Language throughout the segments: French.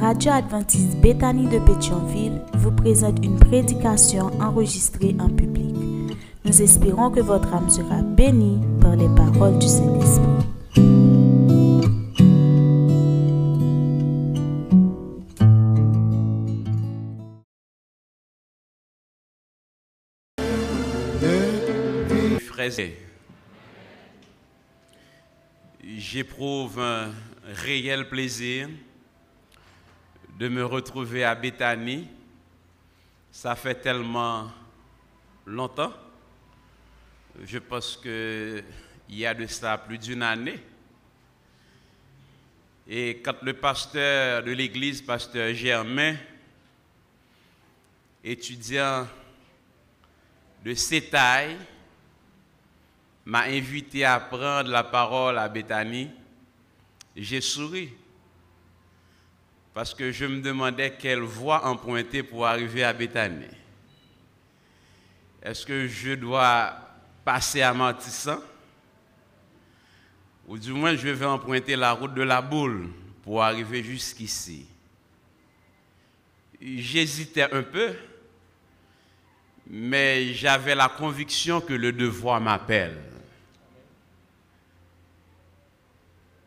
Radio adventiste Béthanie de Pétionville vous présente une prédication enregistrée en public. Nous espérons que votre âme sera bénie par les paroles du Saint-Esprit. J'éprouve un réel plaisir de me retrouver à Béthanie. Ça fait tellement longtemps. Je pense qu'il y a de ça plus d'une année. Et quand le pasteur de l'église, pasteur Germain, étudiant de tailles, m'a invité à prendre la parole à Béthanie, j'ai souri parce que je me demandais quelle voie emprunter pour arriver à Béthanie. Est-ce que je dois passer à Martissan ou du moins je vais emprunter la route de la boule pour arriver jusqu'ici? J'hésitais un peu, mais j'avais la conviction que le devoir m'appelle.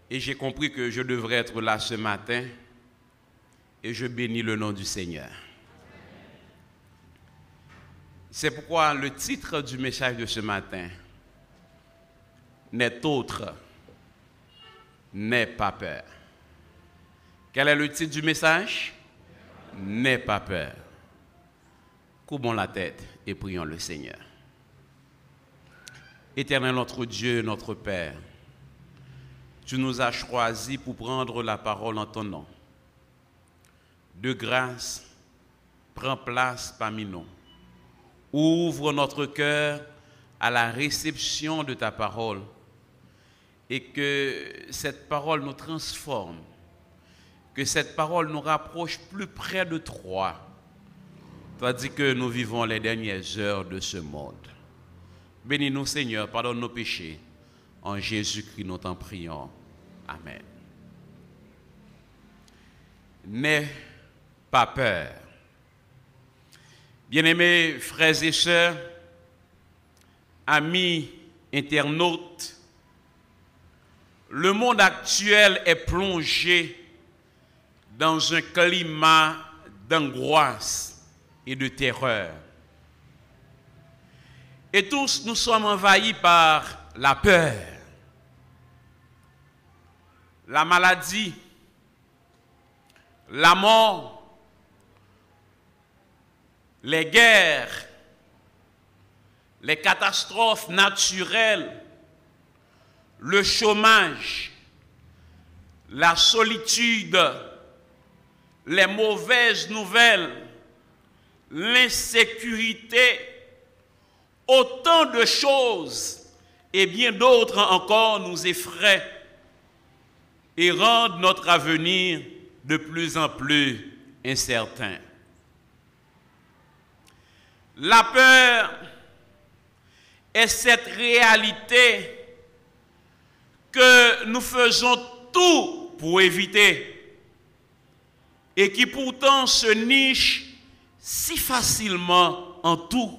Et j'ai compris que je devrais être là ce matin et je bénis le nom du Seigneur. C'est pourquoi le titre du message de ce matin n'est autre, n'est pas peur. Quel est le titre du message? N'aie pas peur. Courbons la tête et prions le Seigneur. Éternel notre Dieu, notre Père, tu nous as choisis pour prendre la parole en ton nom de grâce, prends place parmi nous. Ouvre notre cœur à la réception de ta parole et que cette parole nous transforme, que cette parole nous rapproche plus près de toi, tandis que nous vivons les dernières heures de ce monde. Bénis-nous Seigneur, pardonne nos péchés. En Jésus-Christ, nous t'en prions. Amen pas peur. Bien-aimés frères et sœurs, amis internautes, le monde actuel est plongé dans un climat d'angoisse et de terreur. Et tous nous sommes envahis par la peur, la maladie, la mort, les guerres, les catastrophes naturelles, le chômage, la solitude, les mauvaises nouvelles, l'insécurité, autant de choses et bien d'autres encore nous effraient et rendent notre avenir de plus en plus incertain. La peur est cette réalité que nous faisons tout pour éviter et qui pourtant se niche si facilement en tout.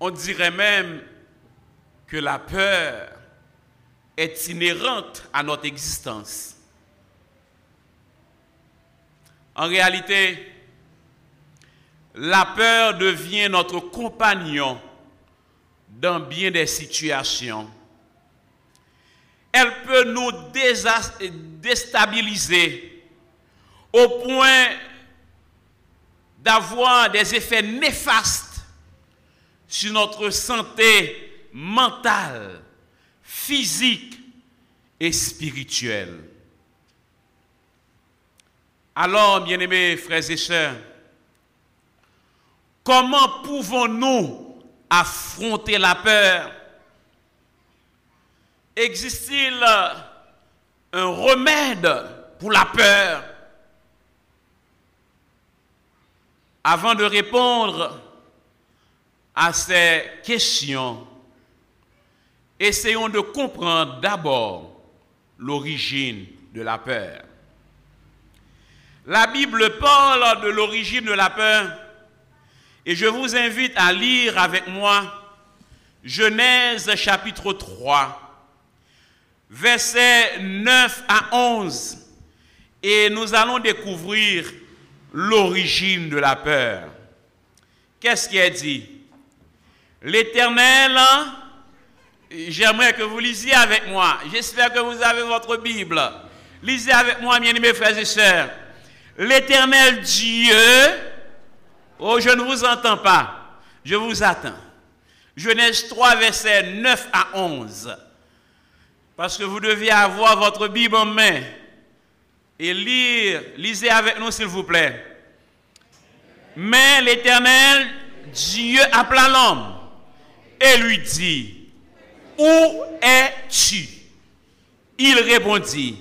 On dirait même que la peur est inhérente à notre existence. En réalité, la peur devient notre compagnon dans bien des situations. Elle peut nous déstabiliser au point d'avoir des effets néfastes sur notre santé mentale, physique et spirituelle. Alors, bien-aimés frères et sœurs, Comment pouvons-nous affronter la peur? Existe-t-il un remède pour la peur? Avant de répondre à ces questions, essayons de comprendre d'abord l'origine de la peur. La Bible parle de l'origine de la peur et je vous invite à lire avec moi Genèse chapitre 3, versets 9 à 11 et nous allons découvrir l'origine de la peur. Qu'est-ce qui est dit? L'Éternel, j'aimerais que vous lisiez avec moi. J'espère que vous avez votre Bible. Lisez avec moi, bien aimés frères et sœurs. L'Éternel Dieu, oh je ne vous entends pas, je vous attends. Genèse 3, versets 9 à 11. Parce que vous deviez avoir votre Bible en main et lire. Lisez avec nous, s'il vous plaît. Mais l'Éternel, Dieu appela l'homme et lui dit, Où es-tu? Il répondit,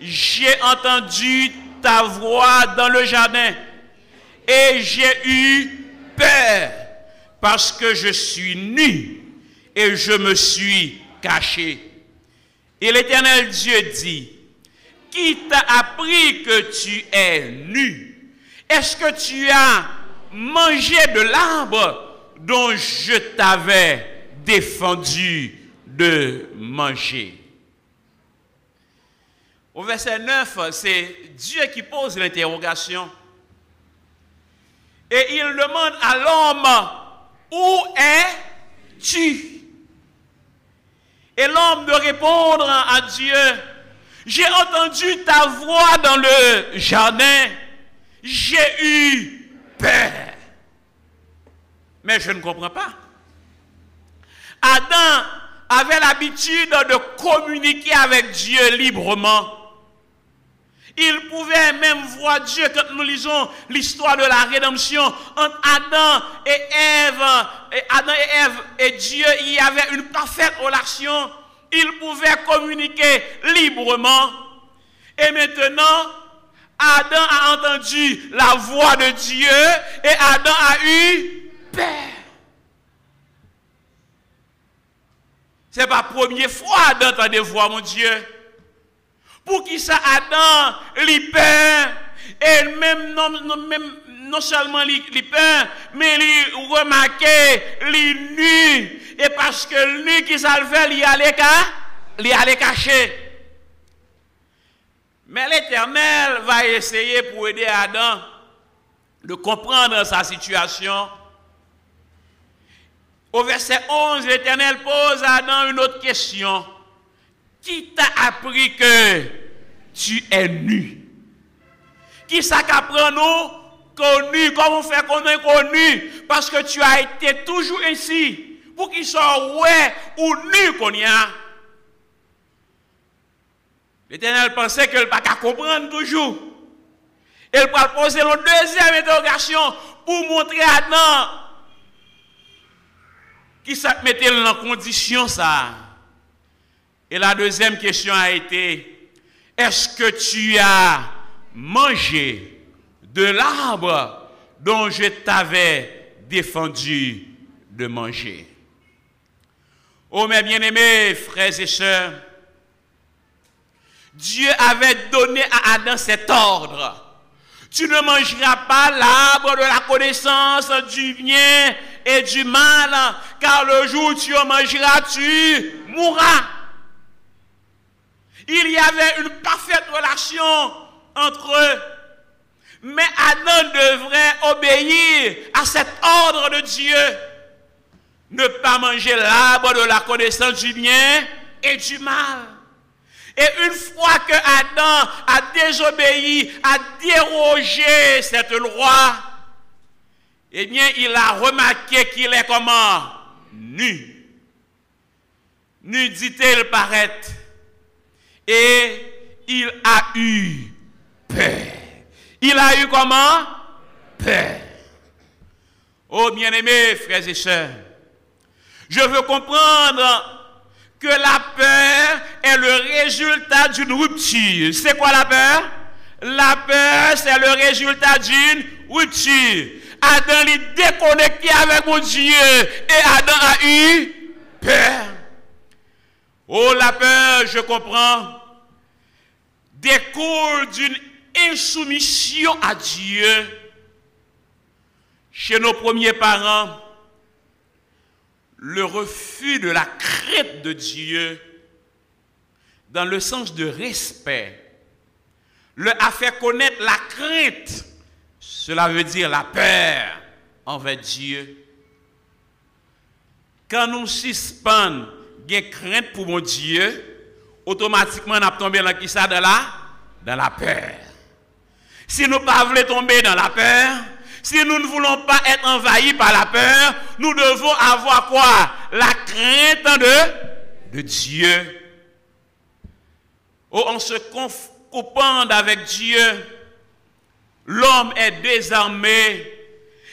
J'ai entendu ta voix dans le jardin et j'ai eu peur parce que je suis nu et je me suis caché. Et l'Éternel Dieu dit, qui t'a appris que tu es nu? Est-ce que tu as mangé de l'arbre dont je t'avais défendu de manger? Au verset 9, c'est Dieu qui pose l'interrogation. Et il demande à l'homme, où es-tu? Et l'homme de répondre à Dieu, j'ai entendu ta voix dans le jardin. J'ai eu peur. Mais je ne comprends pas. Adam avait l'habitude de communiquer avec Dieu librement. Il pouvait même voir Dieu quand nous lisons l'histoire de la rédemption entre Adam et Ève. Et Adam et Ève et Dieu, il y avait une parfaite relation il pouvait communiquer librement. Et maintenant, Adam a entendu la voix de Dieu et Adam a eu peur. C'est pas la première fois d'entendre voix, mon Dieu. Pour qui ça Adam lit peur et même non, seulement peur, mais il remarquait, il nu et parce que lui qui salvait, il allait, il allait cacher. Mais l'Éternel va essayer pour aider Adam de comprendre sa situation. Au verset 11, l'Éternel pose à Adam une autre question. Qui t'a appris que tu es nu? Qui ça qu'apprend nous? Connu? Comment faire qu'on est connu? Parce que tu as été toujours ici pour qu'ils soient ouais ou nus qu'on y a. L'Éternel pensait qu'elle ne pas comprendre toujours. Elle va poser une deuxième interrogation pour montrer à Adam qui s'est mettait dans condition ça. Et la deuxième question a été est-ce que tu as mangé de l'arbre dont je t'avais défendu de manger? Oh mes bien-aimés frères et sœurs, Dieu avait donné à Adam cet ordre. Tu ne mangeras pas l'arbre de la connaissance du bien et du mal, car le jour où tu en mangeras, tu mourras. Il y avait une parfaite relation entre eux. Mais Adam devrait obéir à cet ordre de Dieu ne pas manger l'arbre de la connaissance du bien et du mal. Et une fois que Adam a désobéi, a dérogé cette loi, eh bien, il a remarqué qu'il est comment? Nu. Nu dit-il paraît. Et il a eu peur. Il a eu comment? Peur. Oh bien-aimés frères et sœurs, je veux comprendre que la peur est le résultat d'une rupture. C'est quoi la peur? La peur, c'est le résultat d'une rupture. Adam est déconnecté avec mon Dieu et Adam a eu peur. Oh, la peur, je comprends. découle d'une insoumission à Dieu chez nos premiers parents, le refus de la crainte de Dieu dans le sens de respect, le a fait connaître la crainte. Cela veut dire la peur envers Dieu. Quand nous suspendons une crainte pour mon Dieu, automatiquement nous tombé dans qui ça dans la, peur. Si nous ne pas voulons tomber dans la peur, si nous ne voulons pas être envahis par la peur, nous devons avoir quoi? La crainte de, de Dieu. Oh, en se coupant avec Dieu, l'homme est désarmé.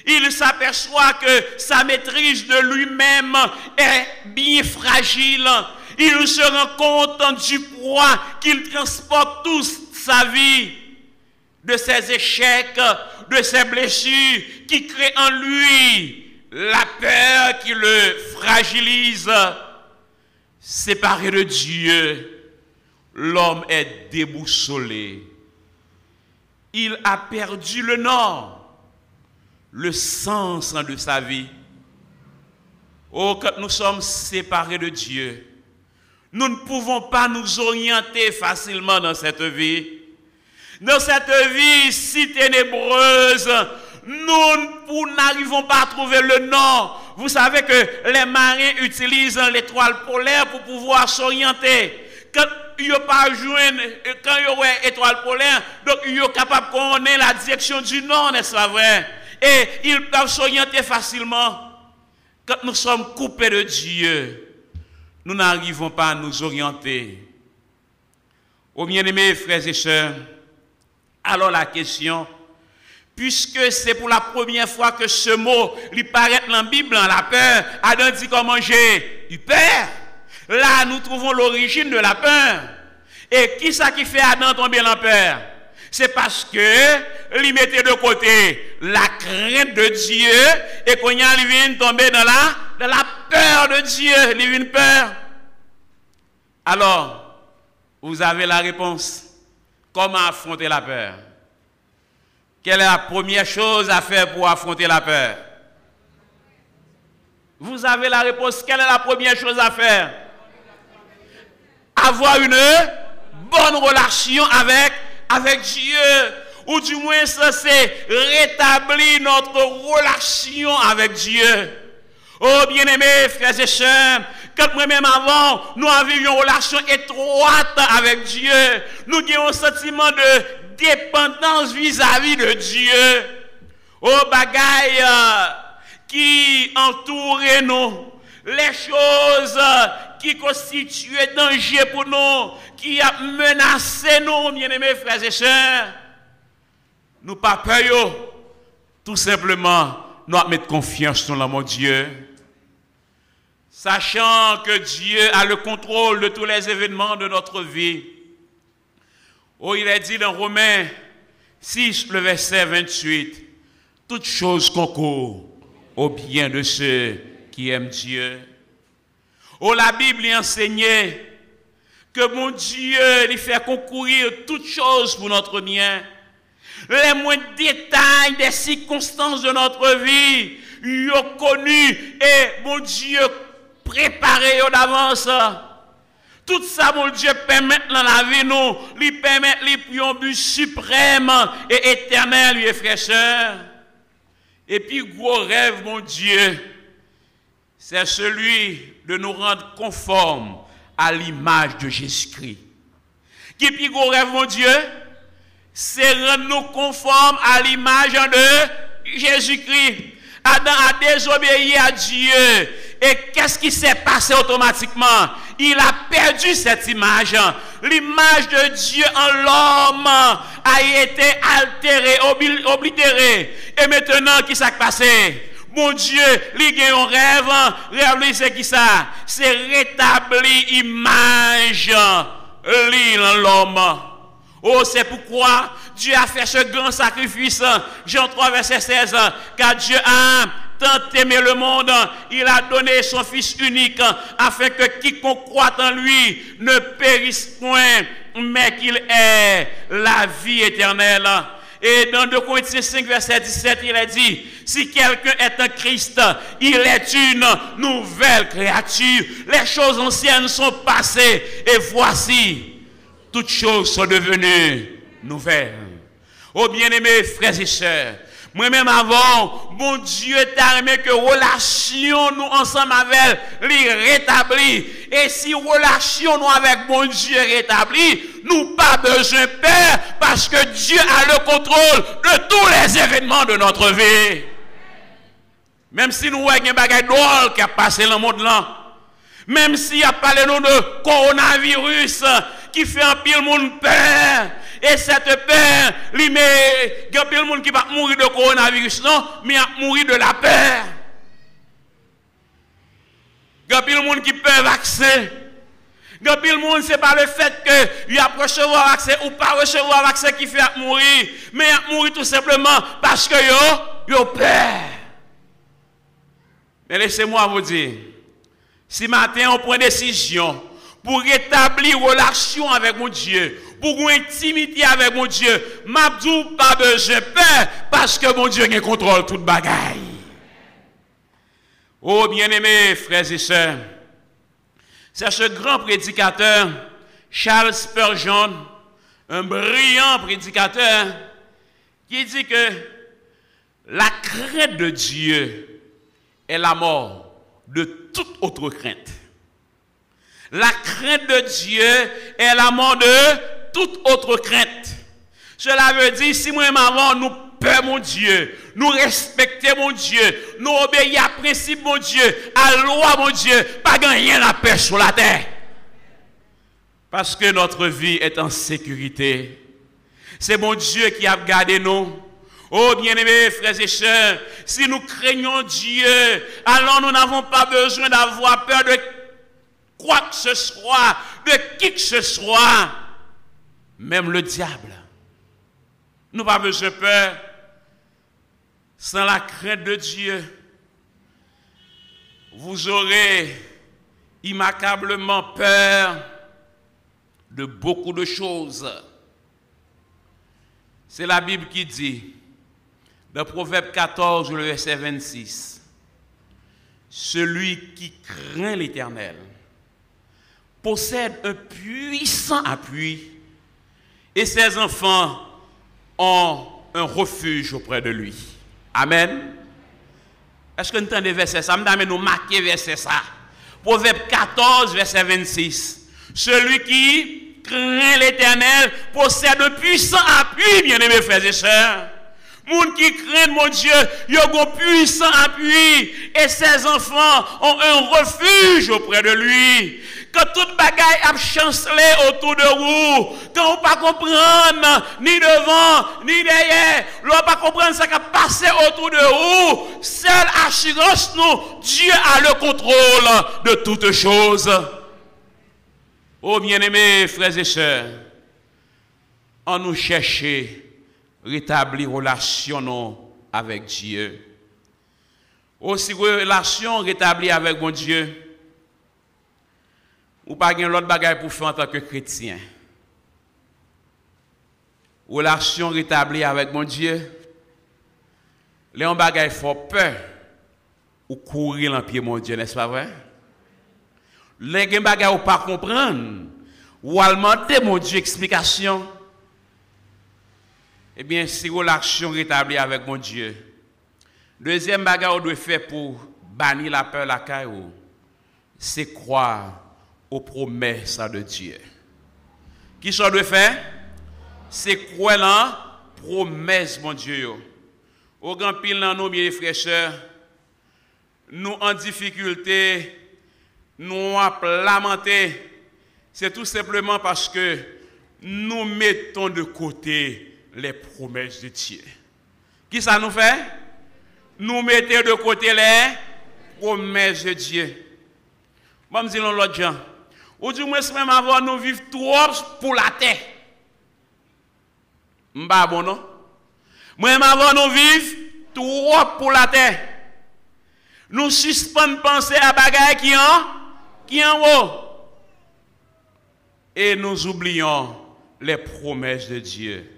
Il s'aperçoit que sa maîtrise de lui-même est bien fragile. Il se rend compte du poids qu'il transporte toute sa vie, de ses échecs, de ses blessures, qui créent en lui la peur qui le fragilise. Séparé de Dieu, l'homme est déboussolé. Il a perdu le nord, le sens de sa vie. Oh, quand nous sommes séparés de Dieu, nous ne pouvons pas nous orienter facilement dans cette vie. Dans cette vie si ténébreuse, nous n'arrivons pas à trouver le nord. Vous savez que les marins utilisent l'étoile polaire pour pouvoir s'orienter. Quand ils n'ont pas quand il y aurait étoile polaire, donc ils sont capables de connaître la direction du nord, n'est-ce pas vrai? Et ils peuvent s'orienter facilement. Quand nous sommes coupés de Dieu, nous n'arrivons pas à nous orienter. Ô bien-aimés frères et sœurs, alors la question, puisque c'est pour la première fois que ce mot lui paraît dans la Bible, dans la peur, Adam dit comment j'ai eu peur. Là, nous trouvons l'origine de la peur. Et qui ça qui fait Adam tomber en peur? C'est parce que il mettait de côté la crainte de Dieu et qu'on y vient tomber dans la, dans la peur de Dieu. Il vient peur. Alors, vous avez la réponse. Comment affronter la peur? Quelle est la première chose à faire pour affronter la peur? Vous avez la réponse. Quelle est la première chose à faire? Avoir une bonne relation avec, avec Dieu. Ou du moins, ça c'est rétablir notre relation avec Dieu. Oh bien-aimés, frères et sœurs, quand moi-même avant, nous avions une relation étroite avec Dieu. Nous avions un sentiment de dépendance vis-à-vis de Dieu. Oh bagaille qui entourait nous. Les choses qui constituaient danger pour nous, qui a menacé nous, bien-aimés frères et sœurs. Nous pas peur. Tout simplement, nous mettre confiance dans mon Dieu sachant que Dieu a le contrôle de tous les événements de notre vie. Oh, il est dit dans Romains 6, le verset 28, toutes choses concourent au bien de ceux qui aiment Dieu. Oh, la Bible y enseignait que mon Dieu lui fait concourir toutes choses pour notre bien. Les moindres détails des circonstances de notre vie, il a connu et mon Dieu préparé d'avance. Tout ça, mon Dieu, permet dans la vie, nous, lui permet lui pour un but suprême et éternel, lui, fraîcheur. Et puis, gros rêve, mon Dieu, c'est celui de nous rendre conformes à l'image de Jésus-Christ. Qui puis gros rêve, mon Dieu, c'est rendre nous conformes à l'image de Jésus-Christ. Adam a désobéi à Dieu. Et qu'est-ce qui s'est passé automatiquement? Il a perdu cette image. L'image de Dieu en l'homme a été altérée, oblitérée. Et maintenant, qu'est-ce qui s'est passé? Mon Dieu, il a un rêve, rêve c'est qui ça C'est rétablir l'image en l'homme. Oh, c'est pourquoi Dieu a fait ce grand sacrifice. Jean 3, verset 16. Car Dieu a tant aimé le monde, il a donné son Fils unique, afin que quiconque croit en lui ne périsse point, mais qu'il ait la vie éternelle. Et dans 2 Corinthiens 5, verset 17, il a dit, si quelqu'un est un Christ, il est une nouvelle créature. Les choses anciennes sont passées et voici, toutes choses sont devenues nouvelles. Oh bien-aimés frères et sœurs, moi-même avant, bon Dieu t'a aimé que relation nous ensemble avec lui rétablit. Et si relation nous avec bon Dieu rétablit, nous pas besoin de peur parce que Dieu a le contrôle de tous les événements de notre vie. Même si nous voyons un bagage drôle qui a passé dans le monde là. Même s'il y a parlé de coronavirus qui fait un pile monde peur. Et cette peur, il y a de monde qui va mourir de coronavirus, non, mais va mourir de la peur. Il y a de monde qui peut vaccin. Il y a de monde, ce n'est pas le fait qu'il a recevoir vaccin ou pas recevoir vaccin qui fait mourir, mais il mourir tout simplement parce que yo, yo peur. Mais laissez-moi vous dire, si matin on prend décision pour rétablir relation avec mon Dieu, pour une intimité avec mon Dieu, m'abdou pas besoin peur parce que mon Dieu contrôle toute bagaille. Oh bien-aimés frères et sœurs, c'est ce grand prédicateur Charles Spurgeon, un brillant prédicateur, qui dit que la crainte de Dieu est la mort de toute autre crainte. La crainte de Dieu est la mort de toute autre crainte. Cela veut dire, si moi avant nous peur mon Dieu, nous respectons mon Dieu, nous obéissons à principe mon Dieu, à loi mon Dieu, pas rien à peur sur la terre. Parce que notre vie est en sécurité. C'est mon Dieu qui a gardé nous. Oh bien-aimés frères et sœurs, si nous craignons Dieu, alors nous n'avons pas besoin d'avoir peur de quoi que ce soit, de qui que ce soit même le diable. Nous pas besoin de peur sans la crainte de Dieu. Vous aurez immanquablement peur de beaucoup de choses. C'est la Bible qui dit, dans Proverbe 14, le verset 26, Celui qui craint l'Éternel possède un puissant appui et ses enfants ont un refuge auprès de lui. Amen. Est-ce que nous entendez verset ça? Je nous marquer verset ça. Proverbe 14, verset 26. Celui qui craint l'éternel possède un puissant appui, bien-aimés frères et sœurs. Moun qui craint mon Dieu, il a un puissant appui et ses enfants ont un refuge auprès de lui quand toute bagaille a chancelé autour de vous, quand on pas comprendre ni devant, ni derrière, l'on pas comprendre ce qui a passé autour de vous, seule assurance nous, Dieu a le contrôle de toutes choses. Oh bien-aimés frères et sœurs, on nous cherche rétablir relation avec Dieu. Aussi relation rétablie avec mon Dieu, ou pas gen l'autre bagaille pour faire en tant que chrétien. Relation rétablie avec mon Dieu. Les on bagaille font peur ou courir dans pied mon Dieu, n'est-ce pas vrai? Les gens bagaille ou pas comprendre ou alimenter mon Dieu explication. Eh bien, si relation rétablie avec mon Dieu. Deuxième bagaille on doit faire pour bannir la peur la caille, c'est croire aux promesses de Dieu. Qui ça doit faire? C'est quoi là? Promesse, mon Dieu. Au grand pile dans nos bien frères, nous en difficulté, nous en lamenté, c'est tout simplement parce que nous mettons de côté les promesses de Dieu. Qui ça nous fait? Nous mettons de côté les promesses de Dieu. Bon, je dis l'autre gens. Ou du moins, même avant, nous vivons trop pour la terre. M'ba bon non? Moi, avant nous vivre trop pour la terre. Nous suspendons penser à bagaille qui en, en haut. Et nous oublions les promesses de Dieu.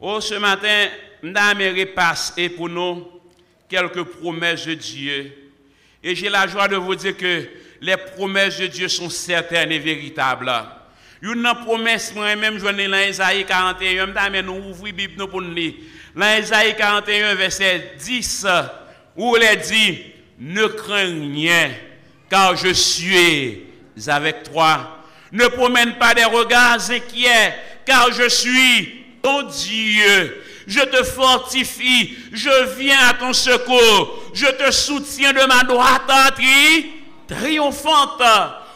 Oh, ce matin, nous repasse et pour nous quelques promesses de Dieu. Et j'ai la joie de vous dire que les promesses de Dieu sont certaines et véritables. Une promesse, moi-même, je vais dans Isaïe 41, mais nous ouvrons la Bible pour nous lire. Dans Isaïe 41, verset 10, où il est dit, ne crains rien, car je suis avec toi. Ne promène pas des regards inquiets, car je suis ton Dieu. Je te fortifie, je viens à ton secours, je te soutiens de ma droite triomphante.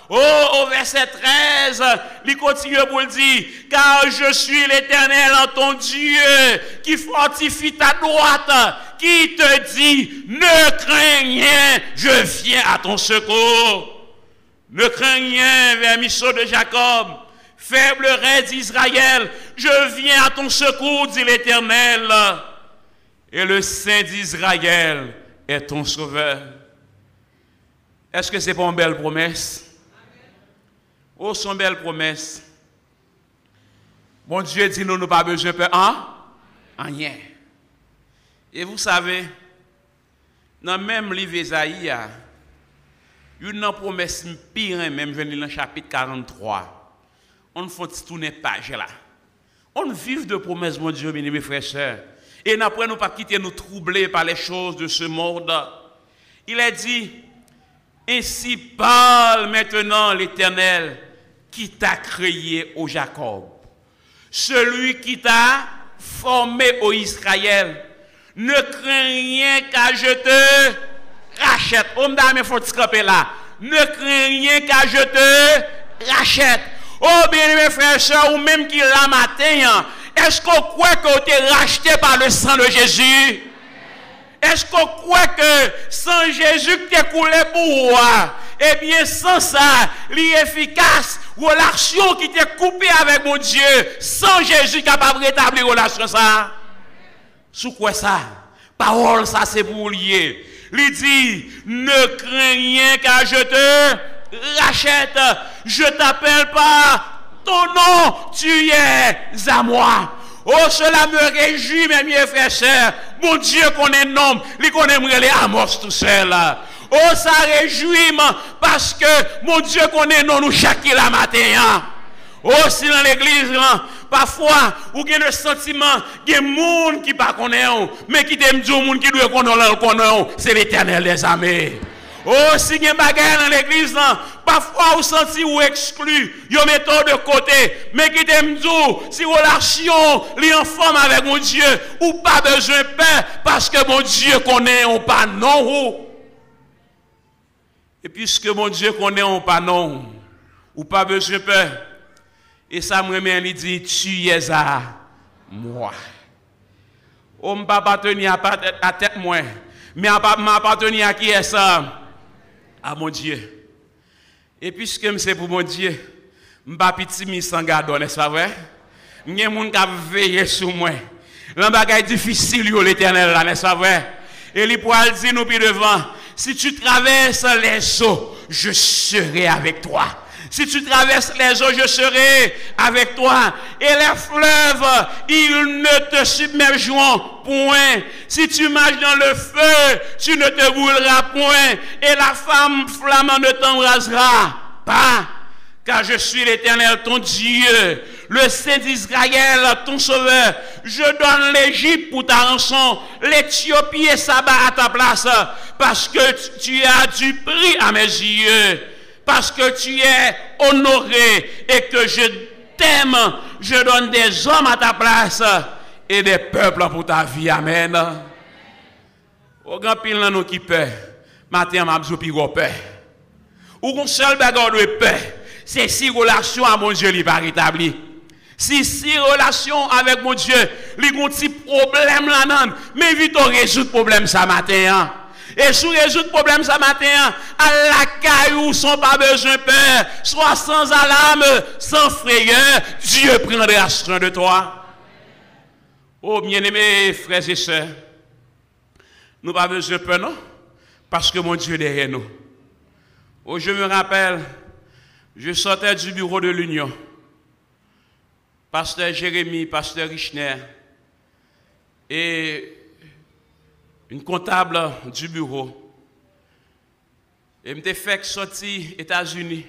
Oh, au verset 13, il continue pour le dire, car je suis l'éternel ton Dieu, qui fortifie ta droite, qui te dit, ne crains rien, je viens à ton secours. Ne crains rien, vermisseau de Jacob, faible rêve d'Israël, je viens à ton secours, dit l'Éternel. Et le Saint d'Israël est ton sauveur. Est-ce que c'est pas une belle promesse? Oh, son belle promesse. Mon Dieu dit nous, nous pas besoin de hein? rien. Et vous savez, dans même livre Isaïe, une promesse pire, même venue dans le chapitre 43. On faut tourner page là. On vit de promesses, mon Dieu, mes frères et sœurs. Et n'après nous pas quitter nous troubler par les choses de ce monde. Il a dit, ainsi parle maintenant l'Éternel qui t'a créé au Jacob. Celui qui t'a formé au Israël. Ne crains rien car je te rachète. On me faut là. Ne crains rien car je te rachète. Oh bien mes frères et ou même qui la matin, hein, est-ce qu'on croit que tu es racheté par le sang de Jésus? Est-ce qu'on croit que sans Jésus qui est coulé pour moi, eh bien sans ça, l'efficace relation qui t'est coupée avec mon Dieu, sans Jésus capable de rétablir relation ça? Sous quoi ça? Parole ça c'est pour lier. Il dit, ne crains rien car je te rachète. Je t'appelle pas ton nom, tu es à moi. Oh, cela me réjouit, mes miens frères et sœurs. Mon Dieu connaît nom, il connaît les Amos tout seul. Oh, ça réjouit parce que mon Dieu connaît non nous chaque matin. Hein. Oh, si dans l'église, hein, parfois, ou a le sentiment, il y a des gens qui ne connaissent pas, mais qui t'aiment dire, monde qui doit connaître, c'est l'éternel des armées. Oh, si y a dans l'église, parfois vous sentez ou exclu, vous mettez de côté, mais qui t'aime si relation est en forme avec mon Dieu, ou pas besoin de paix, parce que mon Dieu connaît, ou pas non. Et puisque mon Dieu connaît, ou pas non, ou. Pas besoin de paix, et ça me remet, il dit, tu es à moi. On ne peut pas tenir à tête moi, mais m'appartenir à qui est ça? À mon Dieu. Et puisque c'est pour mon Dieu, je ne pas petit sans garde, n'est-ce pas vrai? Je suis un qui sur moi. C'est difficile, l'éternel, n'est-ce pas vrai? Et il pourra dire nous devant, si tu traverses les eaux, je serai avec toi. Si tu traverses les eaux, je serai avec toi. Et les fleuves, ils ne te submergeront point. Si tu marches dans le feu, tu ne te brûleras point. Et la femme flamme ne t'embrasera pas. Car je suis l'Éternel, ton Dieu, le Saint d'Israël, ton Sauveur. Je donne l'Égypte pour ta rançon, l'Éthiopie et Saba à ta place, parce que tu as du prix à mes yeux parce que tu es honoré et que je t'aime, je donne des hommes à ta place et des peuples pour ta vie. Amen. Au grand pile nous qui paix, matin m'a de paix. Ou qu'on seul bagarre de paix, c'est si relation à mon Dieu n'est pas rétablie. Si si relation avec mon Dieu, il y a un petit problème mais vite on résout le problème ça matin. Hein. Et sous résoudre problème ce matin, à la caillou, sans pas besoin de peur, soit sans alarme, sans frayeur, Dieu prendra soin de toi. Oh, bien-aimés frères et sœurs, nous pas besoin de peur, non? Parce que mon Dieu est derrière nous. Oh, je me rappelle, je sortais du bureau de l'Union. Pasteur Jérémy, pasteur Richner et une comptable du bureau. Et me fait sortir États-Unis.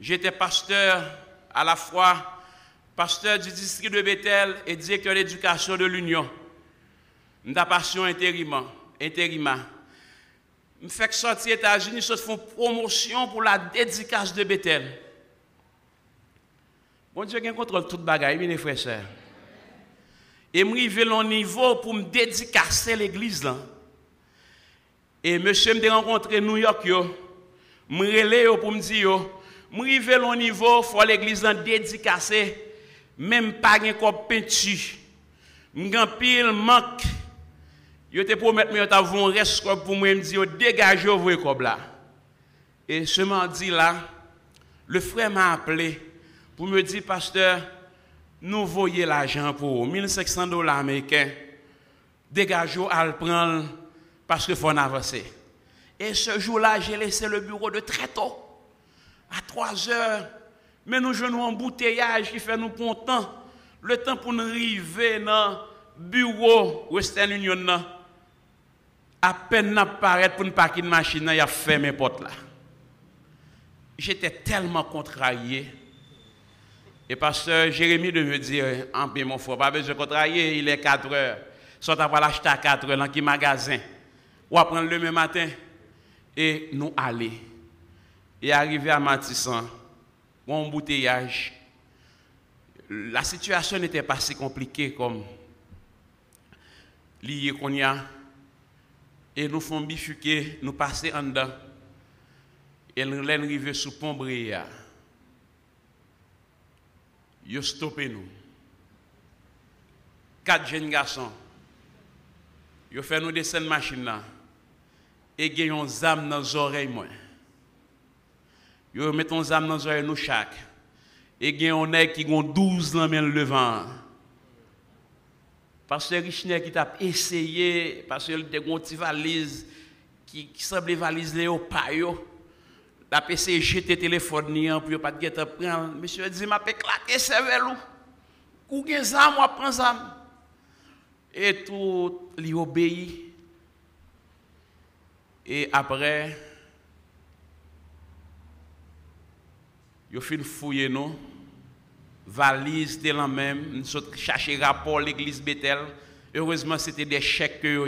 J'étais pasteur à la fois pasteur du district de Bethel et directeur d'éducation de l'Union. Nous passion intérim, intérima. Je fais sortir États-Unis, je font promotion pour la dédicace de Bethel. Bon Dieu, il contrôle toute bagaille, mes frères et sœurs. Et je suis au niveau pour me dédicacer l'église. Et monsieur me rencontré à New York, je me pour me dire, je suis au niveau pour l'église dédicacer, même pas de peinture. Je pile manque. Je te promets que je un reste pour moi me dire, dégagez vos comme là. Et ce mardi là, le frère m'a appelé pour me dire, pasteur, nous voyons l'argent pour 1500 dollars américains. Dégagez à le prendre parce qu'il faut avancer. Et ce jour-là, j'ai laissé le bureau de très tôt, à 3 heures. Mais nous jouons un bouteillage qui fait nous temps. Le temps pour nous arriver dans le bureau Western Union. À peine apparaître pour ne pas une machine, il a fermé mes portes là. J'étais tellement contrarié. Et pasteur Jérémie de me dire, en paix mon frère, pas besoin de contrarier, il est 4 heures. Soit à l'acheter à 4 heures dans le magasin. Ou à prendre le même matin et nous aller. Et arriver à Matissan, bon embouteillage. La situation n'était pas si compliquée comme lié. Et nous faisons bifurquer, nous passer en dedans. Et nous arrivons sous pont. Ils ont stoppé nous. Quatre jeunes garçons. Ils ont fait nous descendre machine là. Et ils ont des dans les oreilles. Ils ont mis des âmes dans les oreilles nous chaque. Et ils ont des qui ont 12 ans le levant. Parce que Richner qui a essayé, parce qu'il a une petite valise qui, qui semblait valise léopard la PC jeté téléphone pour pas de prendre. Monsieur dit m'a éclaté cerveau. Ou gen zam moi prend zam. Et tout lui obéit. Et après yo fin fouiller nous valise de la même, nous chercher rapport l'église Bethel. Heureusement c'était des chèques que yo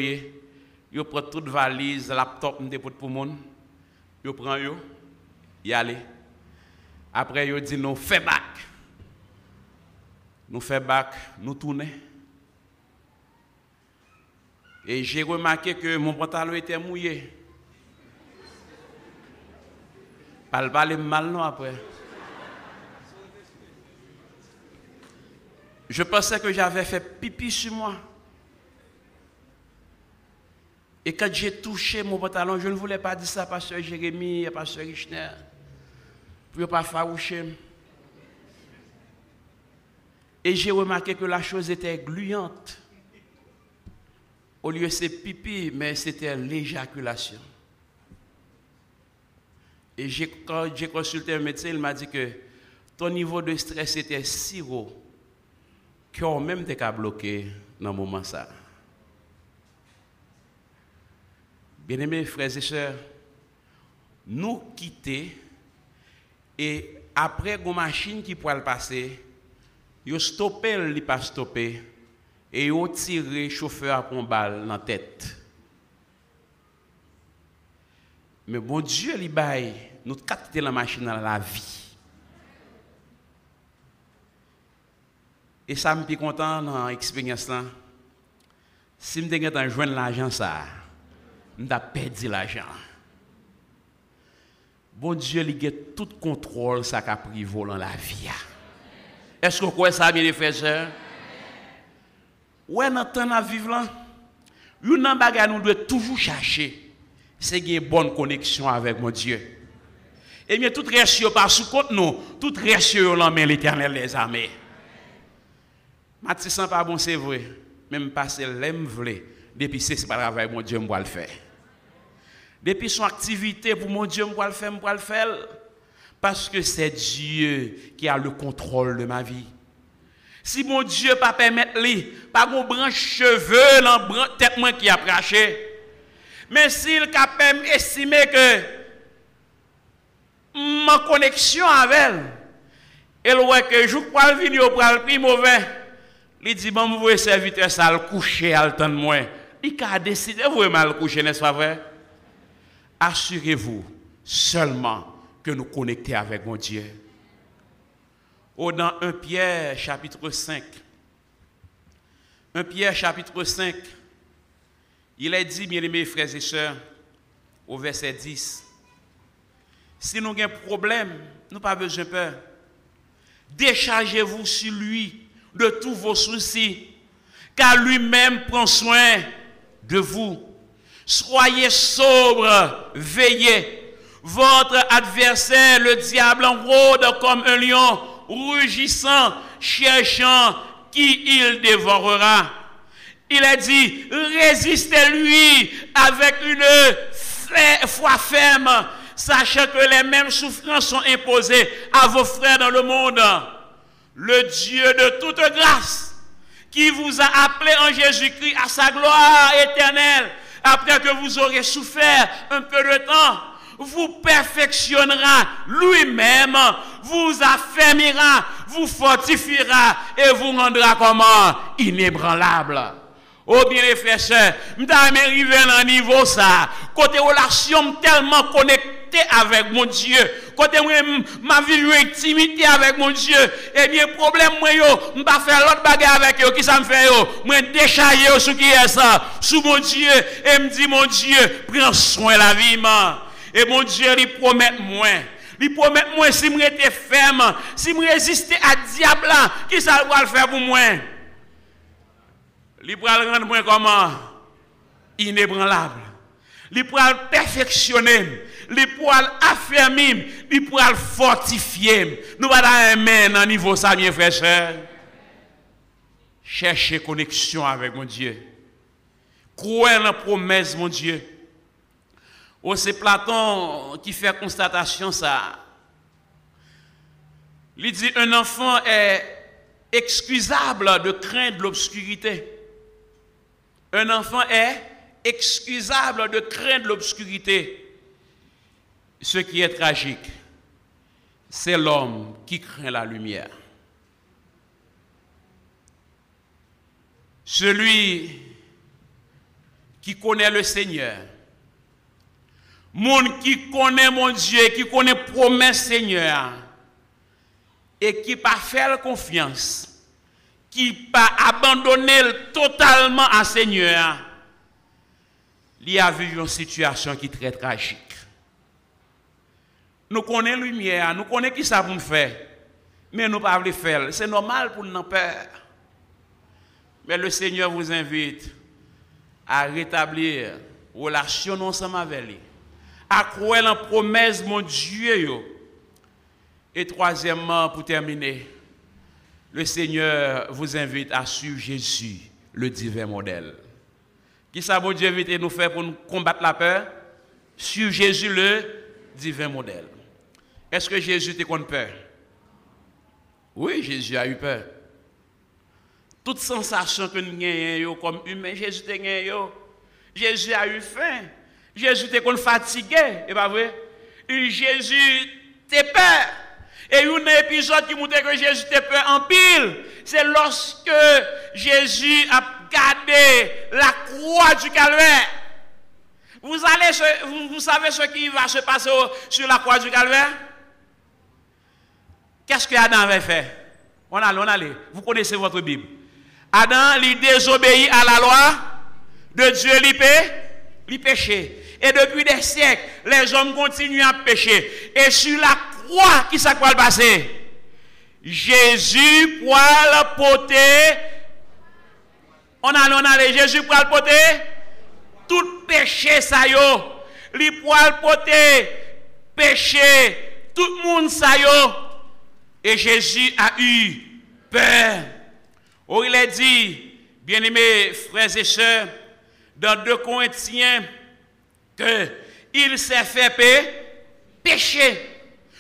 yo prend toute valise, laptop pour tout le monde. Yo prend yo y aller. Après, il dit nous fait bac. Nous fait bac, nous tournons. Et j'ai remarqué que mon pantalon était mouillé. Pas mal non après. Je pensais que j'avais fait pipi sur moi. Et quand j'ai touché mon pantalon, je ne voulais pas dire ça à Pasteur Jérémie, à Pasteur Richner pour ne pas faroucher. Et j'ai remarqué que la chose était gluante. Au lieu c'est pipi, mais c'était l'éjaculation. Et quand j'ai consulté un médecin, il m'a dit que ton niveau de stress était si haut qu'on même été bloqué dans le moment ça. Bien-aimés frères et sœurs, nous quitter et après, une machine qui pourrait le passer, ils stoppé, il pas stoppé, et ils tiré le chauffeur à balle dans la tête. Mais bon Dieu, il bail, nous la machine dans la vie. Et ça me fait content dans l'expérience. Si je me joindre l'argent, ça, je perdu l'argent. Bon Dieu, il a tout contrôle ça a pris dans la vie. Est-ce que vous croyez ça, bien frères sœurs? Ouais, dans le temps de vivre là, une nous devons toujours chercher, c'est une bonne connexion avec mon Dieu. Et bien, tout reste pas sous compte nous, tout reste dans main l'éternel les armées. Matissan pas bon, c'est vrai. Même passer l'aime. Depuis c'est pas travail, mon Dieu, moi le faire. Depuis son activité pour mon Dieu, moi le faire, moi le faire. Parce que c'est Dieu qui a le contrôle de ma vie. Si mon Dieu pas permettre lui, pas mon branche cheveux dans tête moi qui a craché. Mais s'il capable estimer que ma connexion avec elle, elle voit que je crois venir au plus mauvais. Il dit, bon, vous serviteur ça le coucher à le temps de. Il a décidé de mal coucher, n'est-ce pas vrai? Assurez-vous seulement que nous connectons avec mon Dieu. Au dans 1 Pierre chapitre 5. 1 Pierre chapitre 5. Il est dit, bien aimés frères et sœurs, au verset 10. Si nous avons un problème, nous n'avons pas besoin de peur. Déchargez-vous sur lui de tous vos soucis, car lui-même prend soin de vous. Soyez sobre, veillez. Votre adversaire, le diable, en rôde comme un lion, rugissant, cherchant qui il dévorera. Il a dit, résistez-lui avec une foi ferme, sachant que les mêmes souffrances sont imposées à vos frères dans le monde le Dieu de toute grâce, qui vous a appelé en Jésus-Christ à sa gloire éternelle, après que vous aurez souffert un peu de temps, vous perfectionnera lui-même, vous affermira, vous fortifiera et vous rendra comment? Inébranlable. Oh bien les frères, je suis arrivé à un niveau ça, côté relation tellement avec mon Dieu, côté ma vie une intimité avec mon Dieu, eh bien problème moi yo, pas faire l'autre bagarre avec eux, qui ça me fait yo, moi déchailler sur qui est ça, sous mon Dieu. Et me dit mon Dieu, prends soin de la vie Et mon Dieu il promet moi. Il promet moi si je suis ferme, si je résiste à diable qui ça va le faire pour moi? Il va le rendre moi comment? Inébranlable. Il va le perfectionner li pour affermir, li pour fortifier. Nous allons un dans niveau ça, mes frères. Cherchez connexion avec mon Dieu. Croyez la promesse, mon Dieu. Oh, c'est Platon qui fait constatation ça. Il dit un enfant est excusable de craindre l'obscurité. Un enfant est excusable de craindre l'obscurité ce qui est tragique, c'est l'homme qui craint la lumière. Celui qui connaît le Seigneur, monde qui connaît mon Dieu, qui connaît promesse Seigneur, et qui pas faire confiance, qui pas abandonner totalement à Seigneur, il a vu une situation qui est très tragique. Nous connaissons la lumière, nous connaissons qui ça nous faire. Mais nous ne pouvons pas le faire. C'est normal pour nous peur. Mais le Seigneur vous invite à rétablir relation ensemble avec lui. À croire en promesse, mon Dieu. Et troisièmement, pour terminer, le Seigneur vous invite à suivre Jésus, le divin modèle. Qui ça, mon Dieu, invite nous faire pour nous combattre la peur? Suivre Jésus, le divin modèle. Est-ce que Jésus était contre peur Oui, Jésus a eu peur. Toute sensation que nous avons comme humain, Jésus a eu. Jésus a eu faim. Jésus était fatigué, et pas vrai? Jésus était peur. Et un épisode qui montre que Jésus était peur en pile, c'est lorsque Jésus a gardé la croix du calvaire. Vous savez ce qui va se passer sur la croix du calvaire? Qu'est-ce que Adam avait fait? On allait, on allait. Vous connaissez votre Bible. Adam, il désobéit à la loi de Dieu, il péché. Et depuis des siècles, les hommes continuent à pécher. Et sur la croix, qui s'est quoi Jésus pour le porter. On allait, on allait. Jésus pour le porter. Tout péché, ça y est. Il pour le porter. Péché. Tout le monde, ça y est. Et Jésus a eu peur. Oh, il est dit, bien-aimés frères et sœurs, dans 2 Corinthiens, que il s'est fait pécher.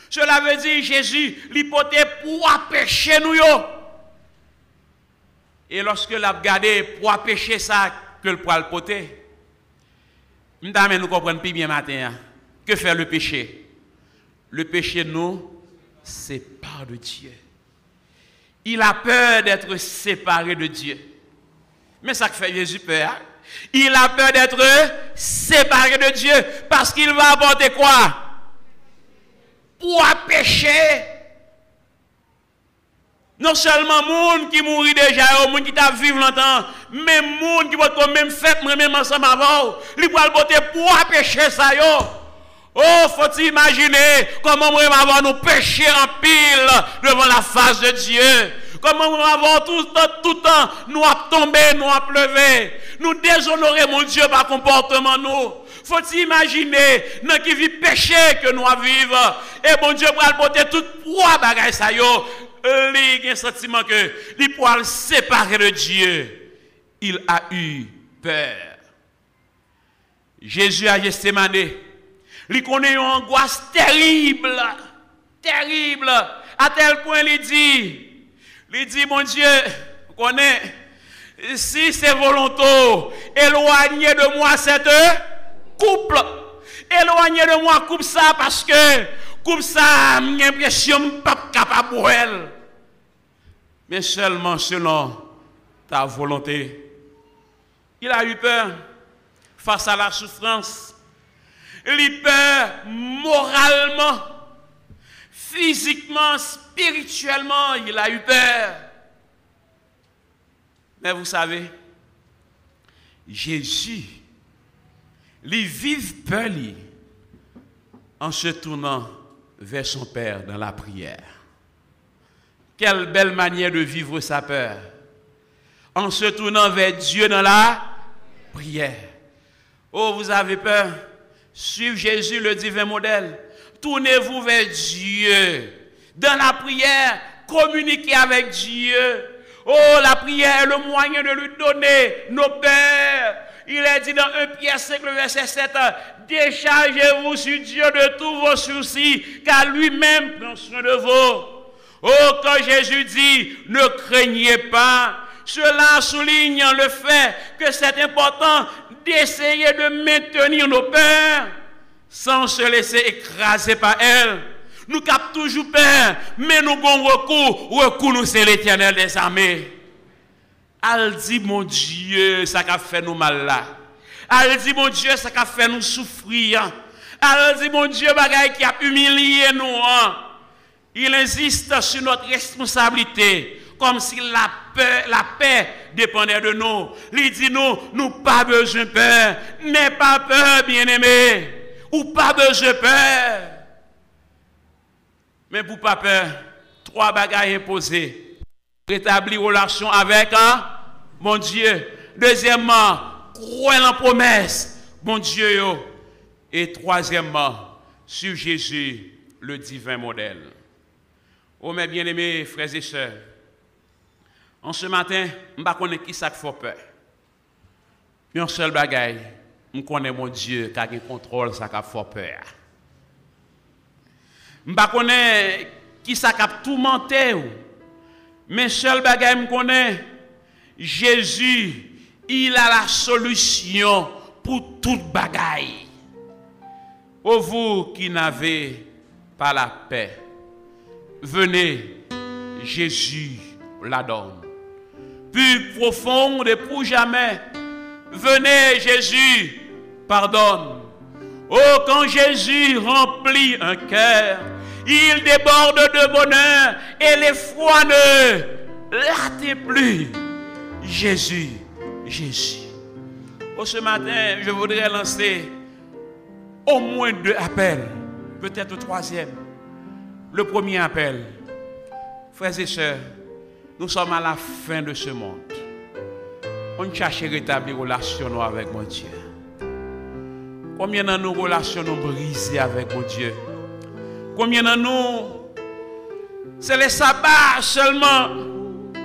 Cela veut dire Jésus, l'hypothèse pour pécher nous. Et lorsque l'a regardé pour pécher ça, que le poil poté, nous comprenons plus bien matin. Hein. Que fait le péché? Le péché, nous, de Dieu. Il a peur d'être séparé de Dieu. Mais ça fait Jésus peur. Hein? Il a peur d'être séparé de Dieu parce qu'il va apporter quoi? Pour pécher. Non seulement monde qui mourit déjà, le monde qui t'a vécu longtemps, mais monde qui va même fait même ensemble avant, il va porter pour pécher ça yo. Oh, faut imaginer comment nous avons nous pécher en pile devant la face de Dieu? Comment nous avons tout tout temps, nous a tombé, nous a pleuvé. Nous déshonorer mon Dieu par comportement nous. Faut imaginer, dans qui vit péché que nous vivons. Et mon Dieu va porter tout poids bagaille ça. Il a un sentiment que il pourra séparer de Dieu. Il a eu peur. Jésus a Gethsemane il connaît une angoisse terrible, terrible, à tel point il dit, il dit, mon Dieu, si c'est volontaire, éloignez de moi cette couple. Éloignez de moi coupe ça parce que coupe ça, j'ai l'impression pas capable. Mais seulement selon ta volonté. Il a eu peur face à la souffrance il peur moralement, physiquement, spirituellement, il a eu peur. Mais vous savez, Jésus, il vive peur en se tournant vers son Père dans la prière. Quelle belle manière de vivre sa peur. En se tournant vers Dieu dans la prière. Oh, vous avez peur Suivez Jésus, le divin modèle. Tournez-vous vers Dieu. Dans la prière, communiquez avec Dieu. Oh, la prière est le moyen de lui donner nos peurs. Il est dit dans 1 Pierre 5, le verset 7, déchargez-vous sur Dieu de tous vos soucis, car lui-même prend soin de vous. Oh, quand Jésus dit, ne craignez pas, cela souligne le fait que c'est important d'essayer de maintenir nos peurs sans se laisser écraser par elles. Nous capons toujours peur, mais nous avons recours. Recours, nous, c'est l'éternel des armées. Elle dit, mon Dieu, ça a fait nous mal là. Elle dit, mon Dieu, ça a fait nous souffrir. Elle dit, mon Dieu, bagaille qui a humilié nous. Hein. Il insiste sur notre responsabilité comme si la la paix dépendait de nous. Il dit nous, nous pas besoin de peur. N'aie pas peur, bien-aimé. Ou pas besoin de peur. Mais pour pas peur, trois bagages imposés. Rétablir relation avec hein, mon Dieu. Deuxièmement, croire en promesse, mon Dieu. Et troisièmement, sur Jésus, le divin modèle. Oh mes bien-aimés frères et sœurs, en ce matin, je ne pas qui ça fait peur. Mais seul bagaille, je connais mon Dieu qui a contrôle ça qui fait peur. Je ne pas qui ça a tourmenté. Mais seul bagaille, je connais Jésus, il a la solution pour toute bagaille. Ô vous qui n'avez pas la paix, venez, Jésus la donne plus profonde et pour jamais. Venez Jésus, pardonne. Oh, quand Jésus remplit un cœur, il déborde de bonheur et les froids ne plus. Jésus, Jésus. Oh, ce matin, je voudrais lancer au moins deux appels, peut-être troisième. Le premier appel, frères et sœurs, nous sommes à la fin de ce monde. On cherche à rétablir relation avec mon Dieu. Combien de nos relations nous brisées avec mon Dieu? Combien de nous, c'est le sabbat seulement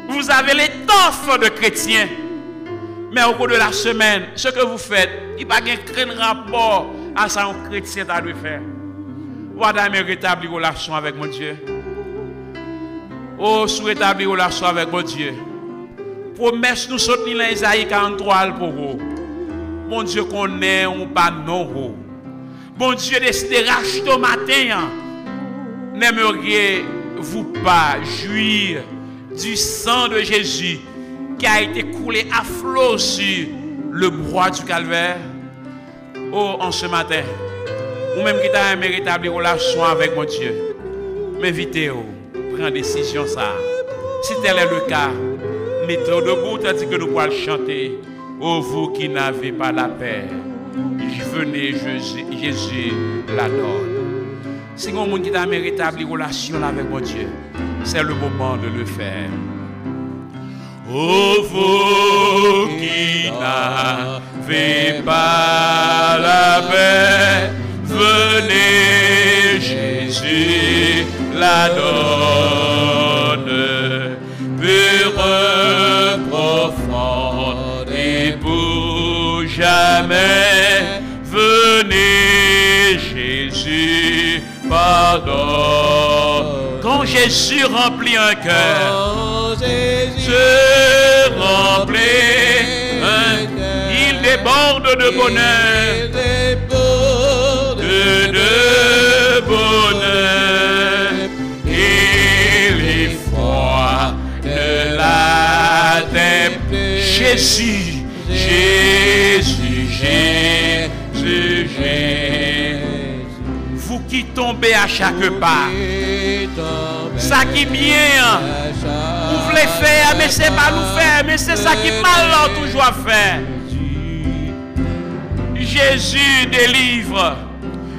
Vous avez l'étoffe de chrétien. Mais au cours de la semaine, ce que vous faites, il n'y a pas de rapport à ce chrétien dû faire. Vous avez rétablir relation avec mon Dieu. Oh, sous rétablir relation avec mon Dieu. Promesse nous soutenir dans Isaïe 43 pour vous. Mon Dieu connaît ou pas non. Bon Dieu décide de racheter au matin. Hein. N'aimeriez-vous pas jouir du sang de Jésus qui a été coulé à flot sur le bois du calvaire? Oh, en ce matin, ou même qui t'a aimé rétablir relation avec mon Dieu, m'invitez-vous, prends décision ça. Si tel est le cas, mettez-vous debout tandis que nous pourrons chanter. Oh, vous qui n'avez pas la paix, venez, Jésus, Jésus la donne. Si vous monde qui t'a rétabli relation avec mon Dieu, c'est le moment de le faire. Oh, vous qui n'avez pas la paix, venez, Jésus la donne. Pure, profonde et pour jamais, venez, Jésus pardonne. Quand Jésus remplit un cœur, se remplit un cœur, il déborde de bonheur, de, de Jésus, Jésus, Jésus, Jésus. Vous qui tombez à chaque pas, ça qui vient, vous voulez faire, mais c'est pas nous faire, mais c'est ça qui mal toujours à faire. Jésus délivre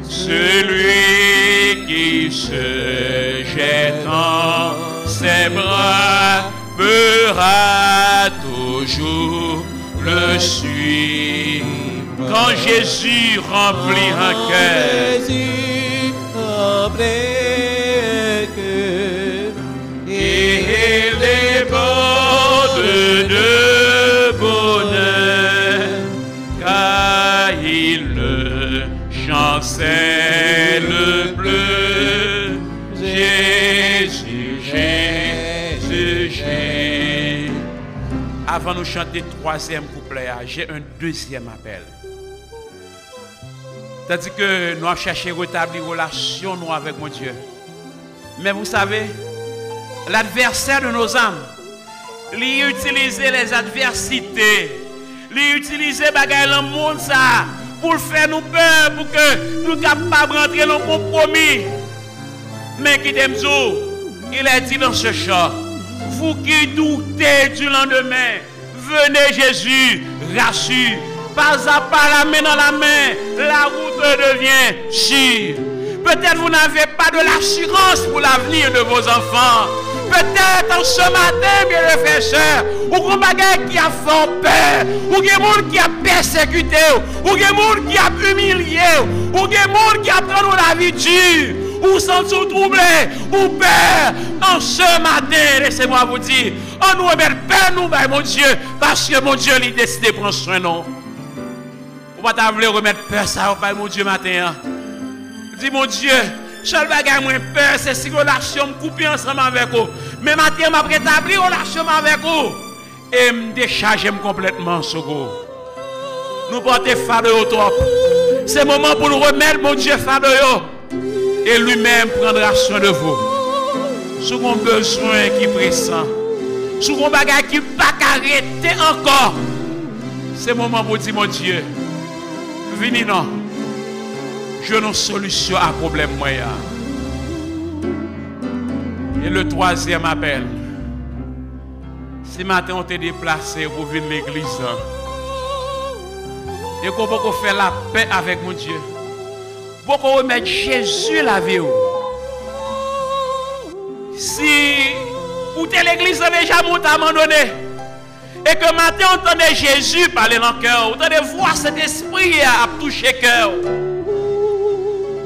celui qui se jette en ses bras fera toujours le suivre. Quand Jésus remplit un cœur, De chanter troisième couplet, j'ai un deuxième appel. C'est-à-dire que nous avons cherché à rétablir relation nous avec mon Dieu. Mais vous savez, l'adversaire de nos âmes, lui utiliser les adversités, lui utiliser bagaille dans le monde ça pour faire nous peur, pour que nous capables rentrer dans le compromis. Mais qui il a dit dans ce chant, vous qui doutez du lendemain, venez Jésus, rassure. Pas à pas la main dans la main, la route devient sûre. Peut-être vous n'avez pas de l'assurance pour l'avenir de vos enfants. Peut-être en ce matin, bien sœurs, ou qu'on qui a fait peur, ou des gens qui a persécuté, ou des gens qui a humilié, ou des gens qui a pris la vie dure, ou sans tout troublé, ou peur. En ce matin, laissez-moi vous dire, on nous remet peur, nous, ben, mon Dieu, parce que mon Dieu, il a décidé de prendre soin de nous. Ou pas t'avouer remettre peur ça, mon Dieu, matin. hein? Dis mon Dieu, seul bagage moins peur, c'est si relation me couper ensemble avec vous. Mais matin, m'a rétabli relation avec vous. Et me décharger complètement sur vous. Nous porter fardeau au top. C'est le moment pour nous remettre, mon Dieu, fardeau. Et lui-même prendra soin de vous. Vous avez besoin qui avez bagage qui pas arrêter encore. C'est le moment pour dire, mon Dieu, venez. Je n'ai solution à problème moyen. Et le troisième appel. Si matin on t'est déplacé pour venir l'église. hein, Et qu'on peut faire la paix avec mon Dieu. Pour qu'on remette Jésus la vie. Si ou t'es l'église déjà monté à un moment donné. Et que matin on entendait Jésus parler dans le cœur. On entendait voir cet esprit à toucher le cœur.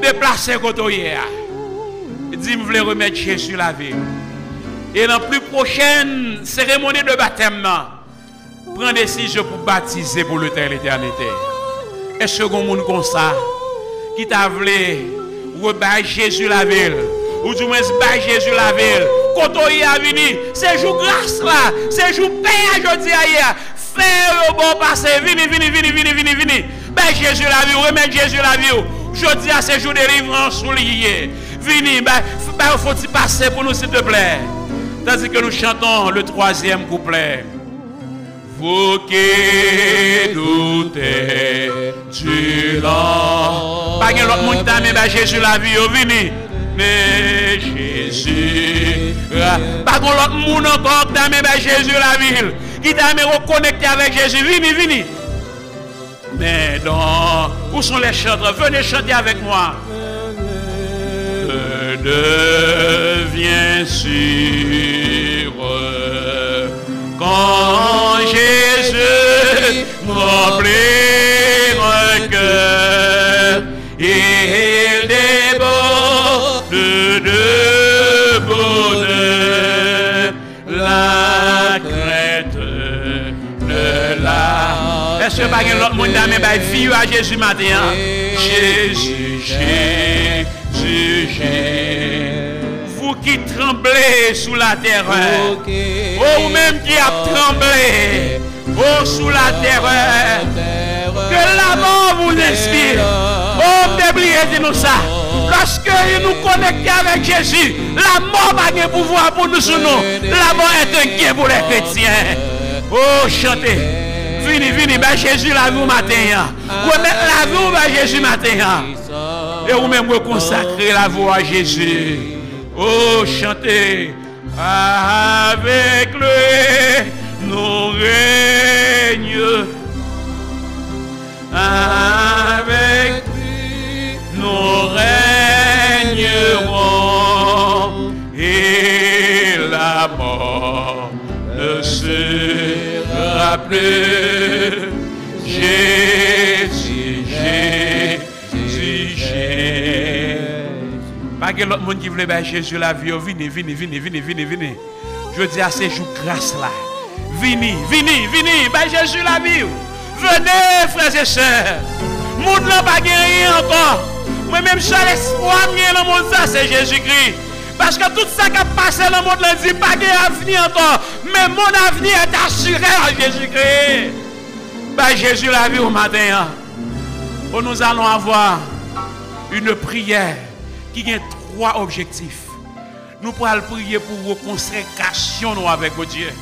Déplacer côté. Dis, je voulais remettre Jésus la vie. Et dans la plus prochaine cérémonie de baptême, prends décision pour baptiser pour et l'éternité. Que vous monde comme ça qui t'a voulu rebailler Jésus la ville ou du moins bailler Jésus la ville quand on y a venu, c'est jour grâce là, c'est jour paix aujourd'hui hier. Fais le bon passé, vini, vini, vini, vini, vini, vini. Ben Jésus la vie, remettre Jésus la vie. Je dis à ces jours de délivrance soulié. Vini, ben, ben faut-il passer pour nous s'il te plaît. Tandis que nous chantons le troisième couplet. Vous qui doutez du l'an. Pas que l'autre monde t'a mis ben Jésus la vie, oh, vini. Mais Jésus, pas que l'autre monde encore t'a mis ben Jésus la ville. Qui t'a mis reconnecté avec Jésus, vini, vini. Mais non, où sont les chanteurs Venez chanter avec moi. Je deviens sûr quand Jésus remplit mon cœur, Eske bagen lot moun dame bay fi yo a Jezu maten an? Jezu, Jezu, Jezu. Vous ki tremble sou la terreur. Ou mèm ki ap tremble. Ou oh, sou la terreur. Que la mort vous inspire. Ou mdebliye di nou sa. Lorsque nous connectons avec Jésus, la mort a un pouvoir pour nous. La mort est un guet pour les chrétiens. Oh, chantez. Vini, vini, ben Jésus la vie au matin. Remettre la vie au Jésus matin. Et vous même consacrer la voix à Jésus. Oh, chantez. Avec lui, nous règnons. Avec lui, nous régnerons. Et la mort ne sera m'appeler Jésus, Jésus, Jésus. Pas que l'autre monde qui voulait ben Jésus la vie, venez, venez, venez, venez, venez, venez. Je dis à ces jours grâce là. Venez, venez, venez, ben Jésus la vie. Oh. Venez, frères et sœurs. Monde là pas gagné encore. Moi-même, seul espoir, dans mon ça, c'est Jésus-Christ. Parce que tout ça qui a passé dans le monde, là, dit pas gagné avenir encore. Mais mon avenir est assuré à Jésus-Christ. Ben, Jésus la vie au matin. hein. Nous allons avoir une prière qui a trois objectifs. Nous pourrons prier pour reconstruction nous avec Dieu.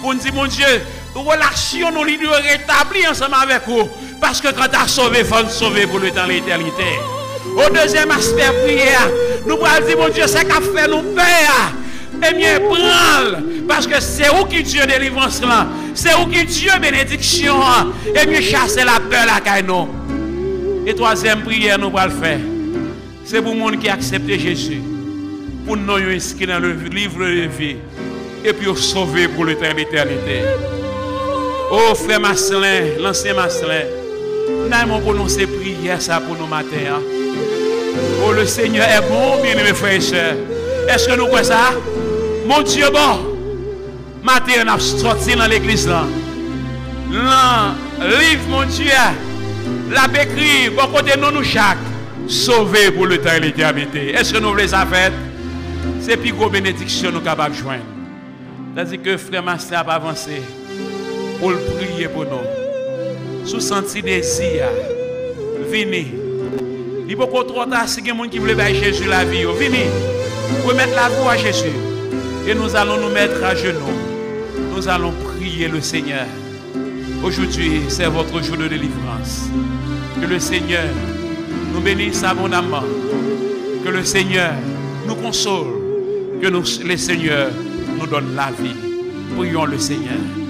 Pour nous dire, mon Dieu, relation nous rétablir ensemble avec vous. Parce que quand tu as sauvé, il faut nous sauver pour le temps l'éternité. Au deuxième aspect prière, nous allons dire, mon Dieu, c'est qu'a fait nous père. Eh bien, prends Parce que c'est où qui Dieu délivrance là. C'est où qui Dieu bénédiction. Eh bien, chasser la peur là, caïnon. Et troisième prière, nous allons faire. C'est pour le monde qui a accepté Jésus. Pour nous inscrire dans le livre de vie. Et puis, sauver pour l'éternité. Oh, frère Maslin, l'ancien Maslin. Nous avons prononcé prière ça pour nous matin. Oh, le Seigneur est bon, bien mes frères et sœurs. Est-ce que nous croyons ça? Mon Dieu bon. Matin, on a sorti dans l'église là. Là, livre, mon Dieu, la écrit, bon côté non nous chaque, sauvé pour le temps et l'éternité. Est-ce que nous voulons ça faire? C'est plus gros bénédiction nous capables de joindre. C'est-à-dire que frère Master a avancé pour le prier pour nous. Sous senti désir, venez. Il faut qu'on trop tard si qui veulent faire Jésus la vie. Venez, remettre la voix à Jésus. Et nous allons nous mettre à genoux. Nous allons prier le Seigneur. Aujourd'hui, c'est votre jour de délivrance. Que le Seigneur nous bénisse abondamment. Que le Seigneur nous console. Que nous, le Seigneur nous donne la vie. Prions le Seigneur.